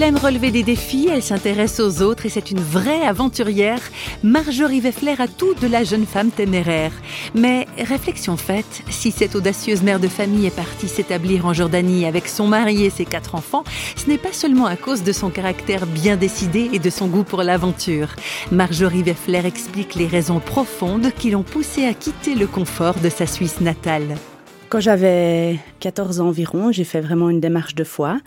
Elle aime relever des défis, elle s'intéresse aux autres et c'est une vraie aventurière. Marjorie Weffler a tout de la jeune femme téméraire. Mais réflexion faite, si cette audacieuse mère de famille est partie s'établir en Jordanie avec son mari et ses quatre enfants, ce n'est pas seulement à cause de son caractère bien décidé et de son goût pour l'aventure. Marjorie Weffler explique les raisons profondes qui l'ont poussée à quitter le confort de sa Suisse natale. Quand j'avais 14 ans environ, j'ai fait vraiment une démarche de foi.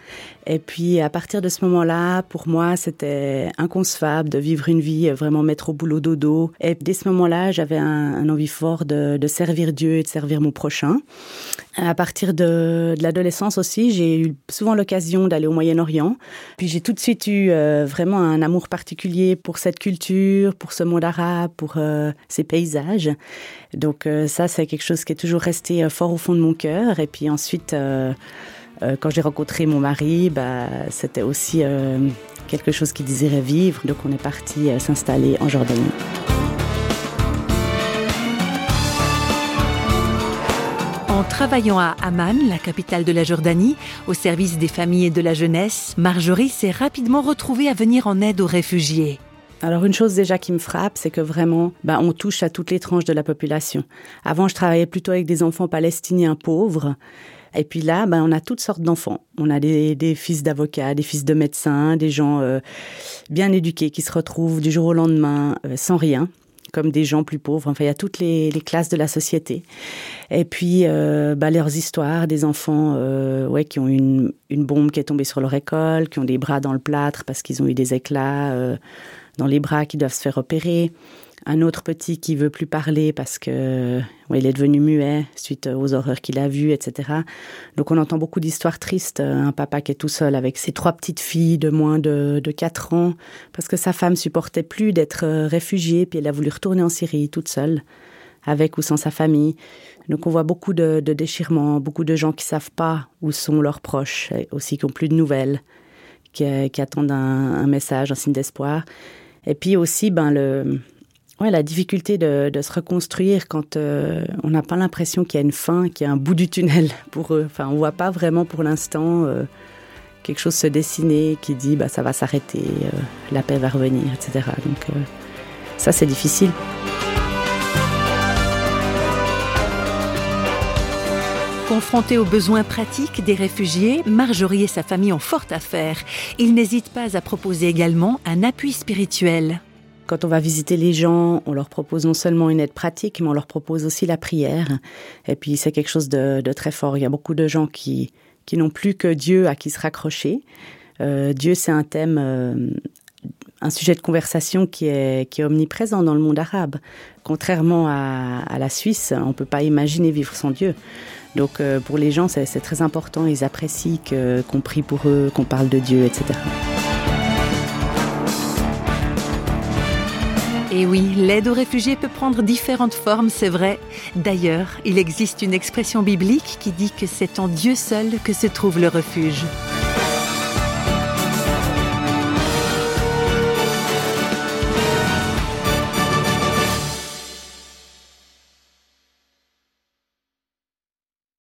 Et puis à partir de ce moment-là, pour moi, c'était inconcevable de vivre une vie vraiment mettre au boulot dodo. Et dès ce moment-là, j'avais un, envie fort de, de, servir Dieu et de servir mon prochain. À partir de, de l'adolescence aussi, j'ai eu souvent l'occasion d'aller au Moyen-Orient. Puis j'ai tout de suite eu euh, vraiment un amour particulier pour cette culture, pour ce monde arabe, pour euh, ces paysages. Donc euh, ça, c'est quelque chose qui est toujours resté fort au fond de mon cœur. Et puis ensuite, euh, euh, quand j'ai rencontré mon mari, bah, c'était aussi euh, quelque chose qu'il désirait vivre. Donc on est parti s'installer en Jordanie. En travaillant à Amman, la capitale de la Jordanie, au service des familles et de la jeunesse, Marjorie s'est rapidement retrouvée à venir en aide aux réfugiés. Alors une chose déjà qui me frappe, c'est que vraiment, bah, on touche à toutes les tranches de la population. Avant, je travaillais plutôt avec des enfants palestiniens pauvres. Et puis là, ben, on a toutes sortes d'enfants. On a des, fils d'avocats, des fils de médecins, des gens euh, bien éduqués qui se retrouvent du jour au lendemain euh, sans rien comme des gens plus pauvres. Enfin, il y a toutes les, classes de la société. Et puis, euh, bah, leurs histoires, des enfants euh, ouais, qui ont une, une bombe qui est tombée sur leur école, qui ont des bras dans le plâtre parce qu'ils ont eu des éclats. Euh, dans les bras qui doivent se faire opérer. Un autre petit qui veut plus parler parce que il est devenu muet suite aux horreurs qu'il a vues, etc. Donc on entend beaucoup d'histoires tristes. Un papa qui est tout seul avec ses trois petites filles de moins de, de 4 ans parce que sa femme supportait plus d'être réfugiée puis elle a voulu retourner en Syrie toute seule avec ou sans sa famille. Donc on voit beaucoup de, de déchirements, beaucoup de gens qui savent pas où sont leurs proches, aussi qui ont plus de nouvelles, qui, qui attendent un, un message, un signe d'espoir. Et puis aussi, ben, le, la difficulté de, se reconstruire quand euh, on n'a pas l'impression qu'il y a une fin, qu'il y a un bout du tunnel pour eux. Enfin, on voit pas vraiment pour l'instant euh, quelque chose se dessiner qui dit bah, ça va s'arrêter, euh, la paix va revenir, etc. Donc ça, c'est difficile. Confrontés aux besoins pratiques des réfugiés, Marjorie et sa famille ont fort à faire. Ils n'hésitent pas à proposer également un appui spirituel. Quand on va visiter les gens, on leur propose non seulement une aide pratique, mais on leur propose aussi la prière. Et puis c'est quelque chose de, très fort. Il y a beaucoup de gens qui, n'ont plus que Dieu à qui se raccrocher. Euh, Dieu, c'est un thème, euh, un sujet de conversation qui est, omniprésent dans le monde arabe. Contrairement à, la Suisse, on ne peut pas imaginer vivre sans Dieu. Donc euh, pour les gens, c'est très important. Ils apprécient qu'on qu prie pour eux, qu'on parle de Dieu, etc. Et oui, l'aide aux réfugiés peut prendre différentes formes, c'est vrai. D'ailleurs, il existe une expression biblique qui dit que c'est en Dieu seul que se trouve le refuge.